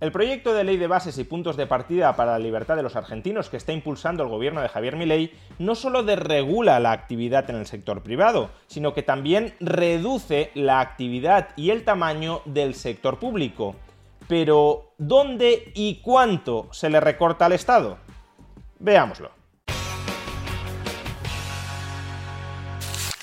El proyecto de ley de bases y puntos de partida para la libertad de los argentinos que está impulsando el gobierno de Javier Milei no solo desregula la actividad en el sector privado, sino que también reduce la actividad y el tamaño del sector público. Pero, ¿dónde y cuánto se le recorta al Estado? Veámoslo.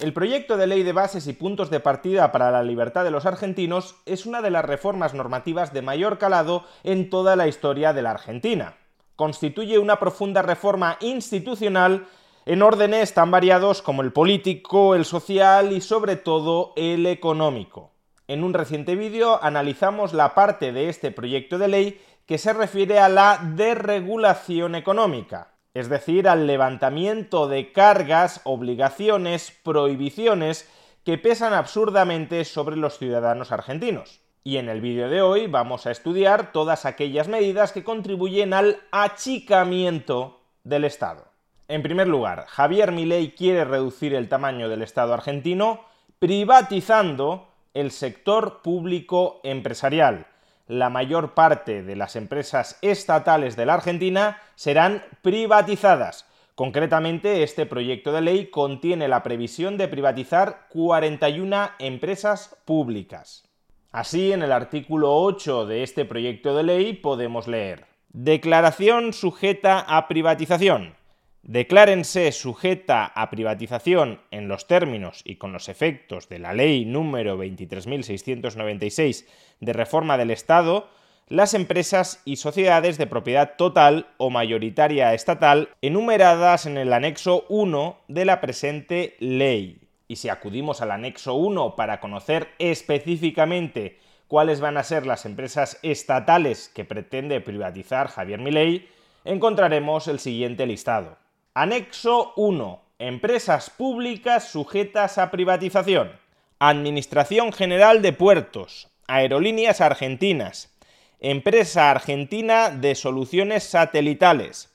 El proyecto de ley de bases y puntos de partida para la libertad de los argentinos es una de las reformas normativas de mayor calado en toda la historia de la Argentina. Constituye una profunda reforma institucional en órdenes tan variados como el político, el social y sobre todo el económico. En un reciente vídeo analizamos la parte de este proyecto de ley que se refiere a la desregulación económica es decir, al levantamiento de cargas, obligaciones, prohibiciones que pesan absurdamente sobre los ciudadanos argentinos. Y en el vídeo de hoy vamos a estudiar todas aquellas medidas que contribuyen al achicamiento del Estado. En primer lugar, Javier Milei quiere reducir el tamaño del Estado argentino privatizando el sector público empresarial, la mayor parte de las empresas estatales de la Argentina serán privatizadas. Concretamente, este proyecto de ley contiene la previsión de privatizar 41 empresas públicas. Así, en el artículo 8 de este proyecto de ley podemos leer Declaración sujeta a privatización. Declárense sujeta a privatización en los términos y con los efectos de la Ley número 23.696 de reforma del Estado las empresas y sociedades de propiedad total o mayoritaria estatal enumeradas en el anexo 1 de la presente ley. Y si acudimos al anexo 1 para conocer específicamente cuáles van a ser las empresas estatales que pretende privatizar Javier Milei, encontraremos el siguiente listado. Anexo 1. Empresas públicas sujetas a privatización. Administración General de Puertos. Aerolíneas Argentinas. Empresa Argentina de Soluciones Satelitales.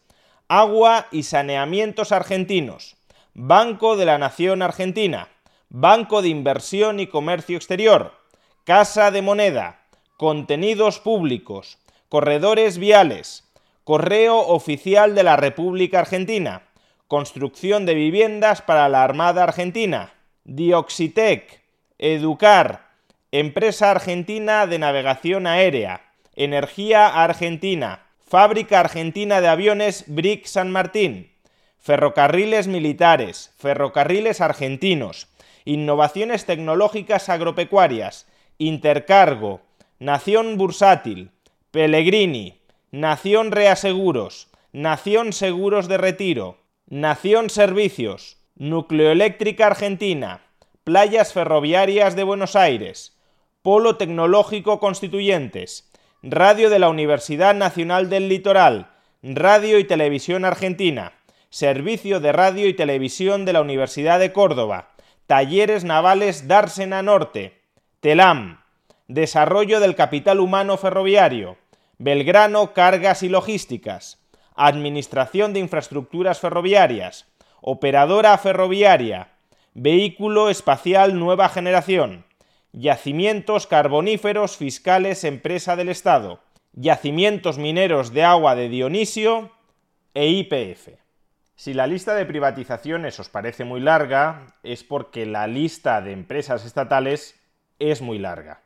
Agua y Saneamientos Argentinos. Banco de la Nación Argentina. Banco de Inversión y Comercio Exterior. Casa de Moneda. Contenidos Públicos. Corredores Viales. Correo Oficial de la República Argentina. Construcción de viviendas para la Armada Argentina, Dioxitec, Educar, Empresa Argentina de Navegación Aérea, Energía Argentina, Fábrica Argentina de Aviones Brick San Martín, Ferrocarriles Militares, Ferrocarriles Argentinos, Innovaciones Tecnológicas Agropecuarias, Intercargo, Nación Bursátil, Pellegrini, Nación Reaseguros, Nación Seguros de Retiro, Nación Servicios, Nucleoeléctrica Argentina, Playas Ferroviarias de Buenos Aires, Polo Tecnológico Constituyentes, Radio de la Universidad Nacional del Litoral, Radio y Televisión Argentina, Servicio de Radio y Televisión de la Universidad de Córdoba, Talleres Navales Dársena Norte, TELAM, Desarrollo del Capital Humano Ferroviario, Belgrano Cargas y Logísticas, Administración de Infraestructuras Ferroviarias, Operadora Ferroviaria, Vehículo Espacial Nueva Generación, Yacimientos Carboníferos Fiscales Empresa del Estado, Yacimientos Mineros de Agua de Dionisio e IPF. Si la lista de privatizaciones os parece muy larga, es porque la lista de empresas estatales es muy larga.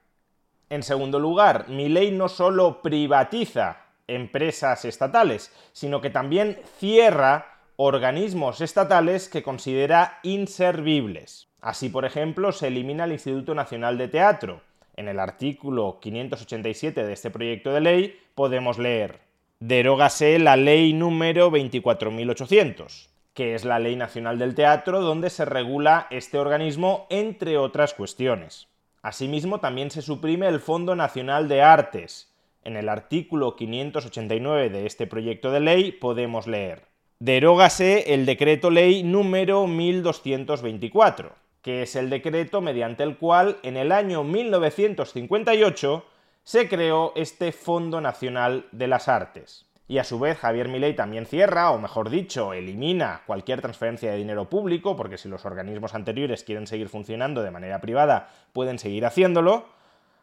En segundo lugar, mi ley no solo privatiza empresas estatales, sino que también cierra organismos estatales que considera inservibles. Así, por ejemplo, se elimina el Instituto Nacional de Teatro. En el artículo 587 de este proyecto de ley podemos leer Derógase la ley número 24.800, que es la Ley Nacional del Teatro donde se regula este organismo entre otras cuestiones. Asimismo, también se suprime el Fondo Nacional de Artes, en el artículo 589 de este proyecto de ley podemos leer Derógase el decreto ley número 1224. que es el decreto mediante el cual en el año 1958 se creó este Fondo Nacional de las Artes. Y a su vez Javier Milei también cierra, o mejor dicho, elimina cualquier transferencia de dinero público, porque si los organismos anteriores quieren seguir funcionando de manera privada, pueden seguir haciéndolo.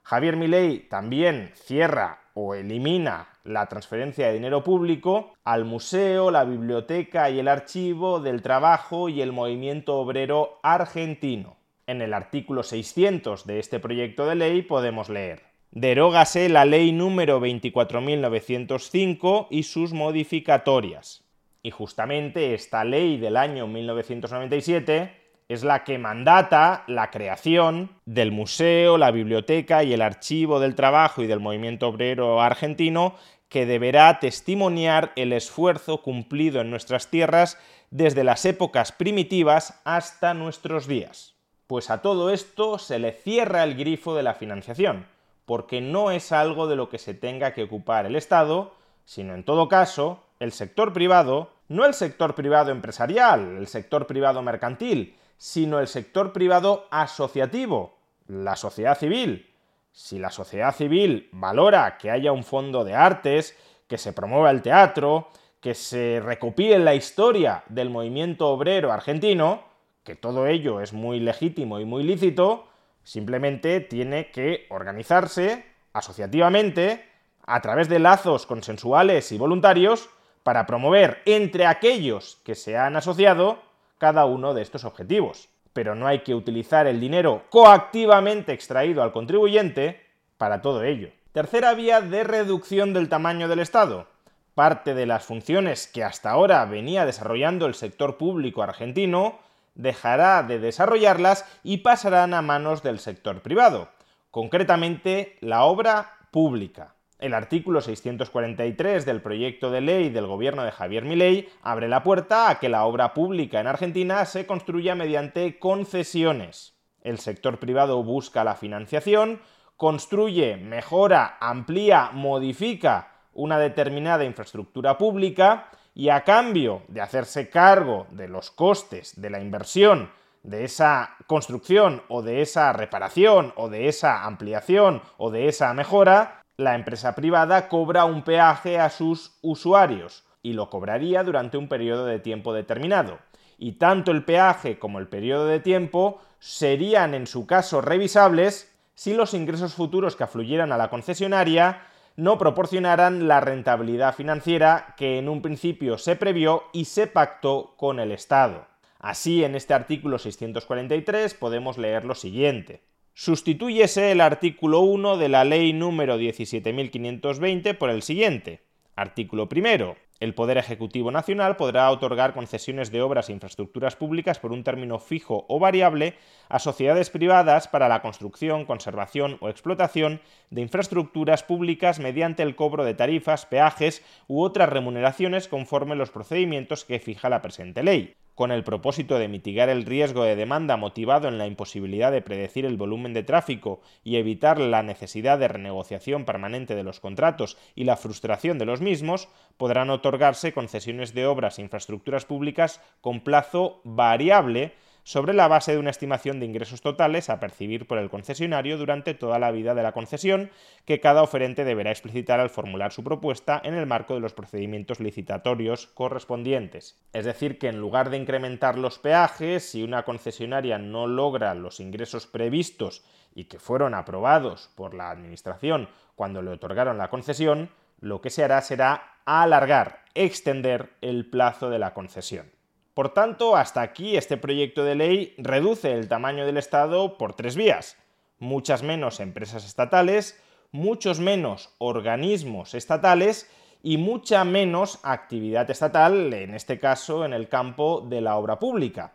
Javier Milei también cierra o elimina la transferencia de dinero público al museo, la biblioteca y el archivo del trabajo y el movimiento obrero argentino. En el artículo 600 de este proyecto de ley podemos leer Derógase la ley número 24.905 y sus modificatorias. Y justamente esta ley del año 1997 es la que mandata la creación del museo, la biblioteca y el archivo del trabajo y del movimiento obrero argentino que deberá testimoniar el esfuerzo cumplido en nuestras tierras desde las épocas primitivas hasta nuestros días. Pues a todo esto se le cierra el grifo de la financiación, porque no es algo de lo que se tenga que ocupar el Estado, sino en todo caso el sector privado, no el sector privado empresarial, el sector privado mercantil, sino el sector privado asociativo, la sociedad civil. Si la sociedad civil valora que haya un fondo de artes, que se promueva el teatro, que se recopile la historia del movimiento obrero argentino, que todo ello es muy legítimo y muy lícito, simplemente tiene que organizarse asociativamente a través de lazos consensuales y voluntarios para promover entre aquellos que se han asociado cada uno de estos objetivos. Pero no hay que utilizar el dinero coactivamente extraído al contribuyente para todo ello. Tercera vía de reducción del tamaño del Estado. Parte de las funciones que hasta ahora venía desarrollando el sector público argentino dejará de desarrollarlas y pasarán a manos del sector privado, concretamente la obra pública. El artículo 643 del proyecto de ley del gobierno de Javier Milei abre la puerta a que la obra pública en Argentina se construya mediante concesiones. El sector privado busca la financiación, construye, mejora, amplía, modifica una determinada infraestructura pública y a cambio de hacerse cargo de los costes de la inversión de esa construcción o de esa reparación o de esa ampliación o de esa mejora, la empresa privada cobra un peaje a sus usuarios y lo cobraría durante un periodo de tiempo determinado. Y tanto el peaje como el periodo de tiempo serían en su caso revisables si los ingresos futuros que afluyeran a la concesionaria no proporcionaran la rentabilidad financiera que en un principio se previó y se pactó con el Estado. Así, en este artículo 643 podemos leer lo siguiente. Sustitúyese el artículo 1 de la Ley número 17.520 por el siguiente. Artículo primero. El Poder Ejecutivo Nacional podrá otorgar concesiones de obras e infraestructuras públicas por un término fijo o variable a sociedades privadas para la construcción, conservación o explotación de infraestructuras públicas mediante el cobro de tarifas, peajes u otras remuneraciones conforme los procedimientos que fija la presente ley con el propósito de mitigar el riesgo de demanda motivado en la imposibilidad de predecir el volumen de tráfico y evitar la necesidad de renegociación permanente de los contratos y la frustración de los mismos, podrán otorgarse concesiones de obras e infraestructuras públicas con plazo variable sobre la base de una estimación de ingresos totales a percibir por el concesionario durante toda la vida de la concesión, que cada oferente deberá explicitar al formular su propuesta en el marco de los procedimientos licitatorios correspondientes. Es decir, que en lugar de incrementar los peajes, si una concesionaria no logra los ingresos previstos y que fueron aprobados por la Administración cuando le otorgaron la concesión, lo que se hará será alargar, extender el plazo de la concesión. Por tanto, hasta aquí este proyecto de ley reduce el tamaño del Estado por tres vías. Muchas menos empresas estatales, muchos menos organismos estatales y mucha menos actividad estatal, en este caso en el campo de la obra pública.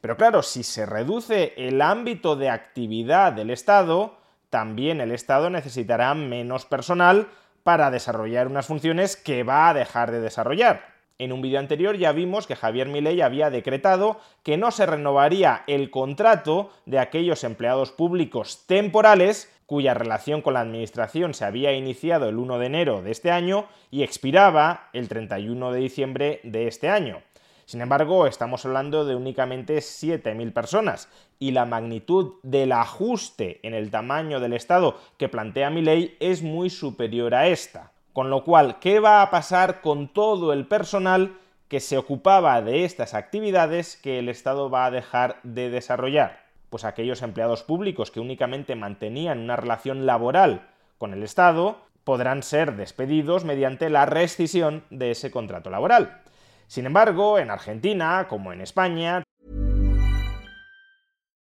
Pero claro, si se reduce el ámbito de actividad del Estado, también el Estado necesitará menos personal para desarrollar unas funciones que va a dejar de desarrollar. En un vídeo anterior ya vimos que Javier Milei había decretado que no se renovaría el contrato de aquellos empleados públicos temporales cuya relación con la Administración se había iniciado el 1 de enero de este año y expiraba el 31 de diciembre de este año. Sin embargo, estamos hablando de únicamente 7.000 personas y la magnitud del ajuste en el tamaño del Estado que plantea mi ley es muy superior a esta. Con lo cual, ¿qué va a pasar con todo el personal que se ocupaba de estas actividades que el Estado va a dejar de desarrollar? Pues aquellos empleados públicos que únicamente mantenían una relación laboral con el Estado podrán ser despedidos mediante la rescisión de ese contrato laboral. Sin embargo, en Argentina, como en España,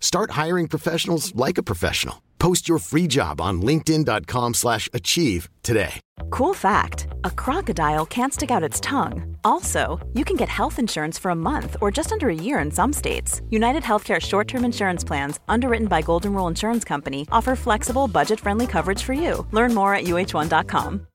Start hiring professionals like a professional. Post your free job on linkedin.com slash achieve today. Cool fact a crocodile can't stick out its tongue. Also, you can get health insurance for a month or just under a year in some states. United Healthcare short term insurance plans, underwritten by Golden Rule Insurance Company, offer flexible, budget friendly coverage for you. Learn more at uh1.com.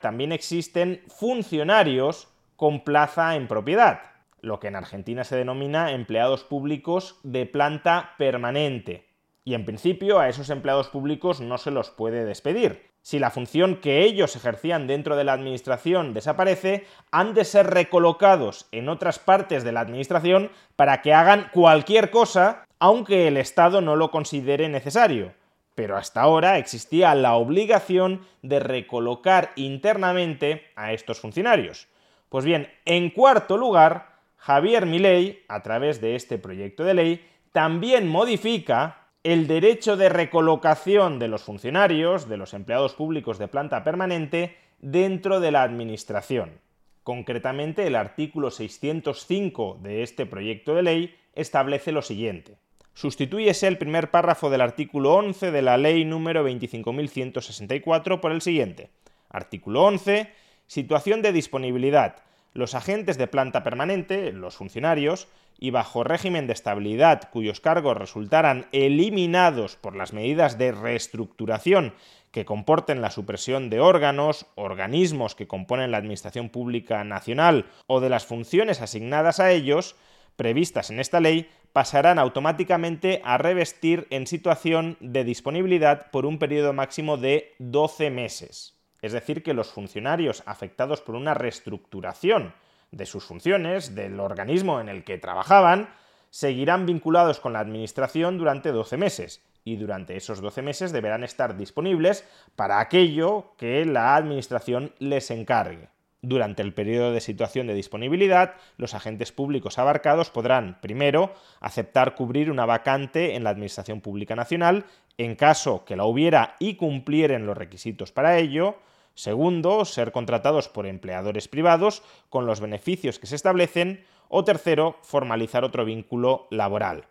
También existen funcionarios con plaza en propiedad. Lo que en Argentina se denomina empleados públicos de planta permanente. Y en principio a esos empleados públicos no se los puede despedir. Si la función que ellos ejercían dentro de la administración desaparece, han de ser recolocados en otras partes de la administración para que hagan cualquier cosa, aunque el Estado no lo considere necesario. Pero hasta ahora existía la obligación de recolocar internamente a estos funcionarios. Pues bien, en cuarto lugar, Javier Milei, a través de este proyecto de ley, también modifica el derecho de recolocación de los funcionarios, de los empleados públicos de planta permanente, dentro de la Administración. Concretamente, el artículo 605 de este proyecto de ley establece lo siguiente. Sustitúyese el primer párrafo del artículo 11 de la Ley número 25.164 por el siguiente. Artículo 11. Situación de disponibilidad los agentes de planta permanente, los funcionarios, y bajo régimen de estabilidad cuyos cargos resultaran eliminados por las medidas de reestructuración que comporten la supresión de órganos, organismos que componen la Administración Pública Nacional o de las funciones asignadas a ellos, previstas en esta ley, pasarán automáticamente a revestir en situación de disponibilidad por un periodo máximo de 12 meses. Es decir, que los funcionarios afectados por una reestructuración de sus funciones, del organismo en el que trabajaban, seguirán vinculados con la Administración durante 12 meses y durante esos 12 meses deberán estar disponibles para aquello que la Administración les encargue. Durante el periodo de situación de disponibilidad, los agentes públicos abarcados podrán, primero, aceptar cubrir una vacante en la Administración Pública Nacional en caso que la hubiera y cumplieren los requisitos para ello, Segundo, ser contratados por empleadores privados con los beneficios que se establecen. O tercero, formalizar otro vínculo laboral.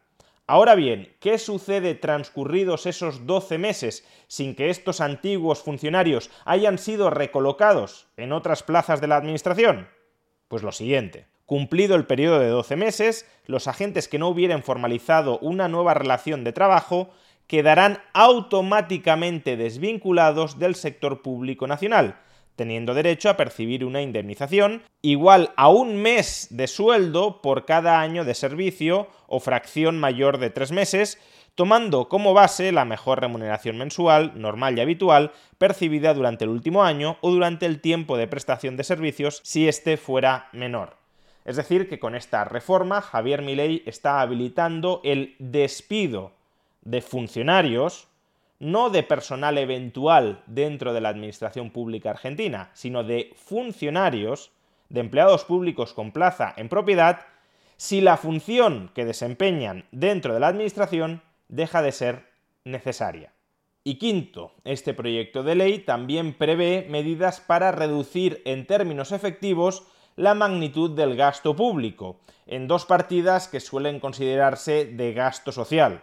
Ahora bien, ¿qué sucede transcurridos esos 12 meses sin que estos antiguos funcionarios hayan sido recolocados en otras plazas de la Administración? Pues lo siguiente. Cumplido el periodo de 12 meses, los agentes que no hubieran formalizado una nueva relación de trabajo quedarán automáticamente desvinculados del sector público nacional, teniendo derecho a percibir una indemnización igual a un mes de sueldo por cada año de servicio o fracción mayor de tres meses, tomando como base la mejor remuneración mensual, normal y habitual, percibida durante el último año o durante el tiempo de prestación de servicios si éste fuera menor. Es decir, que con esta reforma Javier Milei está habilitando el despido de funcionarios, no de personal eventual dentro de la Administración Pública Argentina, sino de funcionarios, de empleados públicos con plaza en propiedad, si la función que desempeñan dentro de la Administración deja de ser necesaria. Y quinto, este proyecto de ley también prevé medidas para reducir en términos efectivos la magnitud del gasto público, en dos partidas que suelen considerarse de gasto social.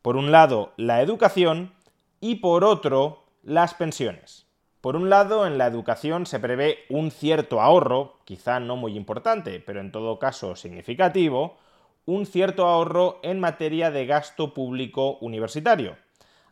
Por un lado, la educación y por otro, las pensiones. Por un lado, en la educación se prevé un cierto ahorro, quizá no muy importante, pero en todo caso significativo, un cierto ahorro en materia de gasto público universitario.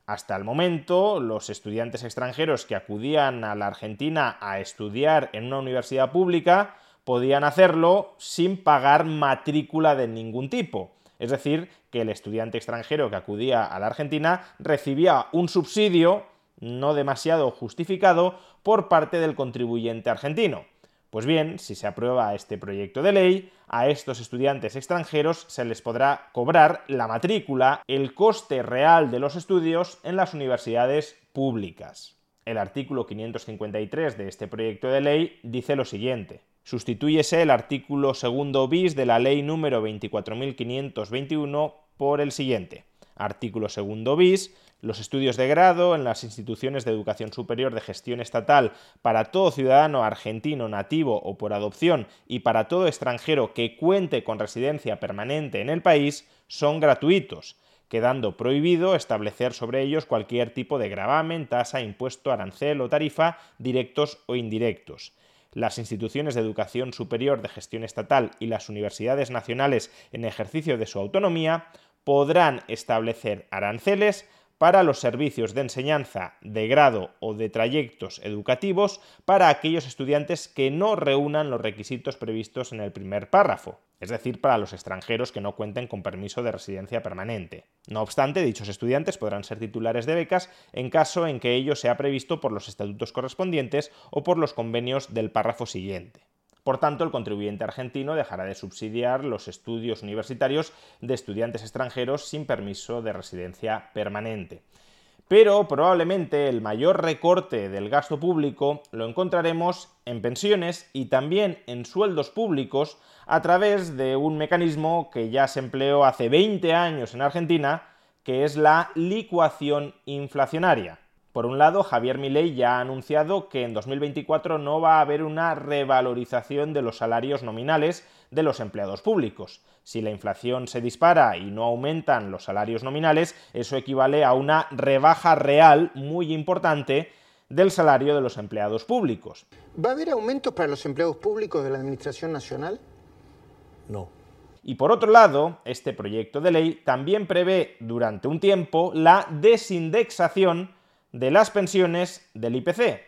Hasta el momento, los estudiantes extranjeros que acudían a la Argentina a estudiar en una universidad pública podían hacerlo sin pagar matrícula de ningún tipo. Es decir, que el estudiante extranjero que acudía a la Argentina recibía un subsidio no demasiado justificado por parte del contribuyente argentino. Pues bien, si se aprueba este proyecto de ley, a estos estudiantes extranjeros se les podrá cobrar la matrícula, el coste real de los estudios en las universidades públicas. El artículo 553 de este proyecto de ley dice lo siguiente. Sustitúyese el artículo segundo bis de la ley número 24.521 por el siguiente. Artículo segundo bis los estudios de grado en las instituciones de educación superior de gestión estatal para todo ciudadano argentino nativo o por adopción y para todo extranjero que cuente con residencia permanente en el país son gratuitos, quedando prohibido establecer sobre ellos cualquier tipo de gravamen, tasa, impuesto, arancel o tarifa, directos o indirectos las instituciones de educación superior de gestión estatal y las universidades nacionales en ejercicio de su autonomía podrán establecer aranceles para los servicios de enseñanza de grado o de trayectos educativos para aquellos estudiantes que no reúnan los requisitos previstos en el primer párrafo, es decir, para los extranjeros que no cuenten con permiso de residencia permanente. No obstante, dichos estudiantes podrán ser titulares de becas en caso en que ello sea previsto por los estatutos correspondientes o por los convenios del párrafo siguiente. Por tanto, el contribuyente argentino dejará de subsidiar los estudios universitarios de estudiantes extranjeros sin permiso de residencia permanente. Pero probablemente el mayor recorte del gasto público lo encontraremos en pensiones y también en sueldos públicos a través de un mecanismo que ya se empleó hace 20 años en Argentina, que es la licuación inflacionaria. Por un lado, Javier Milei ya ha anunciado que en 2024 no va a haber una revalorización de los salarios nominales de los empleados públicos. Si la inflación se dispara y no aumentan los salarios nominales, eso equivale a una rebaja real muy importante del salario de los empleados públicos. ¿Va a haber aumentos para los empleados públicos de la Administración Nacional? No. Y por otro lado, este proyecto de ley también prevé durante un tiempo la desindexación de las pensiones del IPC.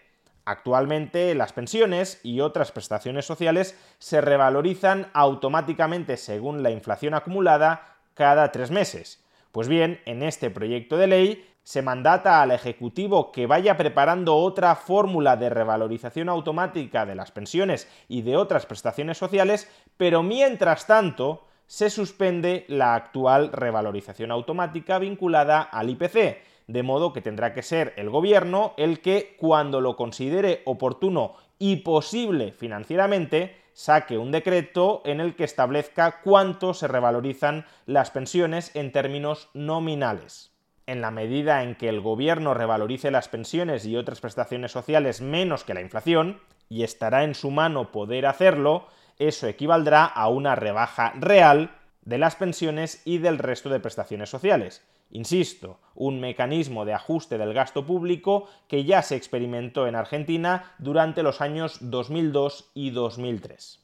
Actualmente las pensiones y otras prestaciones sociales se revalorizan automáticamente según la inflación acumulada cada tres meses. Pues bien, en este proyecto de ley se mandata al Ejecutivo que vaya preparando otra fórmula de revalorización automática de las pensiones y de otras prestaciones sociales, pero mientras tanto se suspende la actual revalorización automática vinculada al IPC de modo que tendrá que ser el gobierno el que, cuando lo considere oportuno y posible financieramente, saque un decreto en el que establezca cuánto se revalorizan las pensiones en términos nominales. En la medida en que el gobierno revalorice las pensiones y otras prestaciones sociales menos que la inflación, y estará en su mano poder hacerlo, eso equivaldrá a una rebaja real de las pensiones y del resto de prestaciones sociales. Insisto, un mecanismo de ajuste del gasto público que ya se experimentó en Argentina durante los años 2002 y 2003.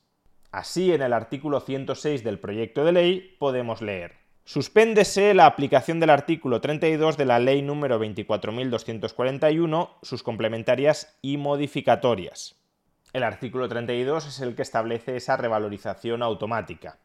Así, en el artículo 106 del proyecto de ley podemos leer Suspéndese la aplicación del artículo 32 de la Ley número 24.241, sus complementarias y modificatorias. El artículo 32 es el que establece esa revalorización automática.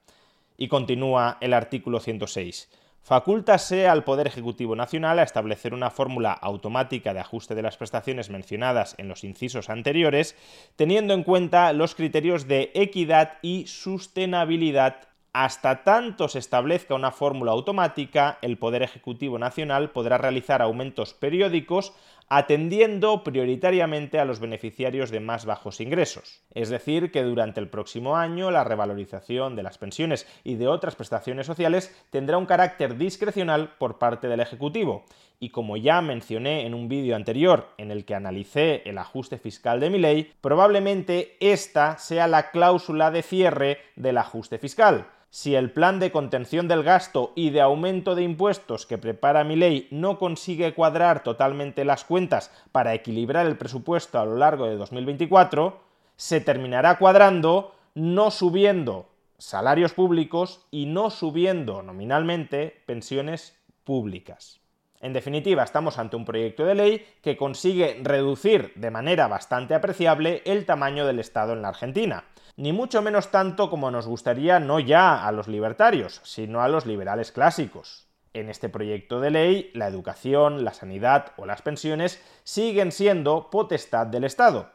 Y continúa el artículo 106 Facúltase al Poder Ejecutivo Nacional a establecer una fórmula automática de ajuste de las prestaciones mencionadas en los incisos anteriores, teniendo en cuenta los criterios de equidad y sostenibilidad. Hasta tanto se establezca una fórmula automática, el Poder Ejecutivo Nacional podrá realizar aumentos periódicos atendiendo prioritariamente a los beneficiarios de más bajos ingresos. Es decir, que durante el próximo año la revalorización de las pensiones y de otras prestaciones sociales tendrá un carácter discrecional por parte del Ejecutivo. Y como ya mencioné en un vídeo anterior en el que analicé el ajuste fiscal de mi ley, probablemente esta sea la cláusula de cierre del ajuste fiscal si el plan de contención del gasto y de aumento de impuestos que prepara mi ley no consigue cuadrar totalmente las cuentas para equilibrar el presupuesto a lo largo de 2024, se terminará cuadrando no subiendo salarios públicos y no subiendo nominalmente pensiones públicas. En definitiva, estamos ante un proyecto de ley que consigue reducir de manera bastante apreciable el tamaño del Estado en la Argentina ni mucho menos tanto como nos gustaría no ya a los libertarios, sino a los liberales clásicos. En este proyecto de ley, la educación, la sanidad o las pensiones siguen siendo potestad del Estado.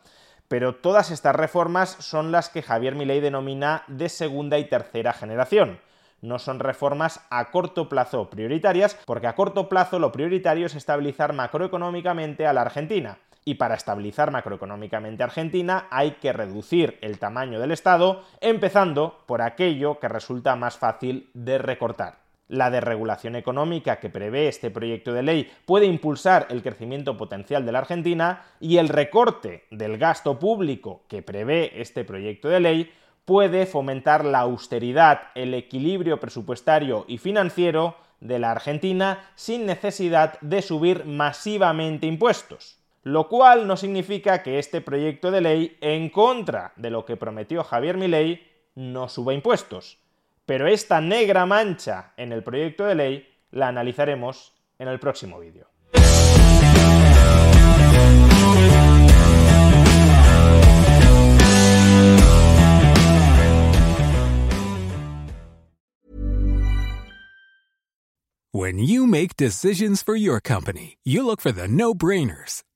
Pero todas estas reformas son las que Javier Milei denomina de segunda y tercera generación. No son reformas a corto plazo prioritarias, porque a corto plazo lo prioritario es estabilizar macroeconómicamente a la Argentina y para estabilizar macroeconómicamente Argentina hay que reducir el tamaño del Estado, empezando por aquello que resulta más fácil de recortar. La desregulación económica que prevé este proyecto de ley puede impulsar el crecimiento potencial de la Argentina y el recorte del gasto público que prevé este proyecto de ley puede fomentar la austeridad, el equilibrio presupuestario y financiero de la Argentina sin necesidad de subir masivamente impuestos lo cual no significa que este proyecto de ley, en contra de lo que prometió Javier Milei, no suba impuestos. Pero esta negra mancha en el proyecto de ley la analizaremos en el próximo vídeo. No-brainers.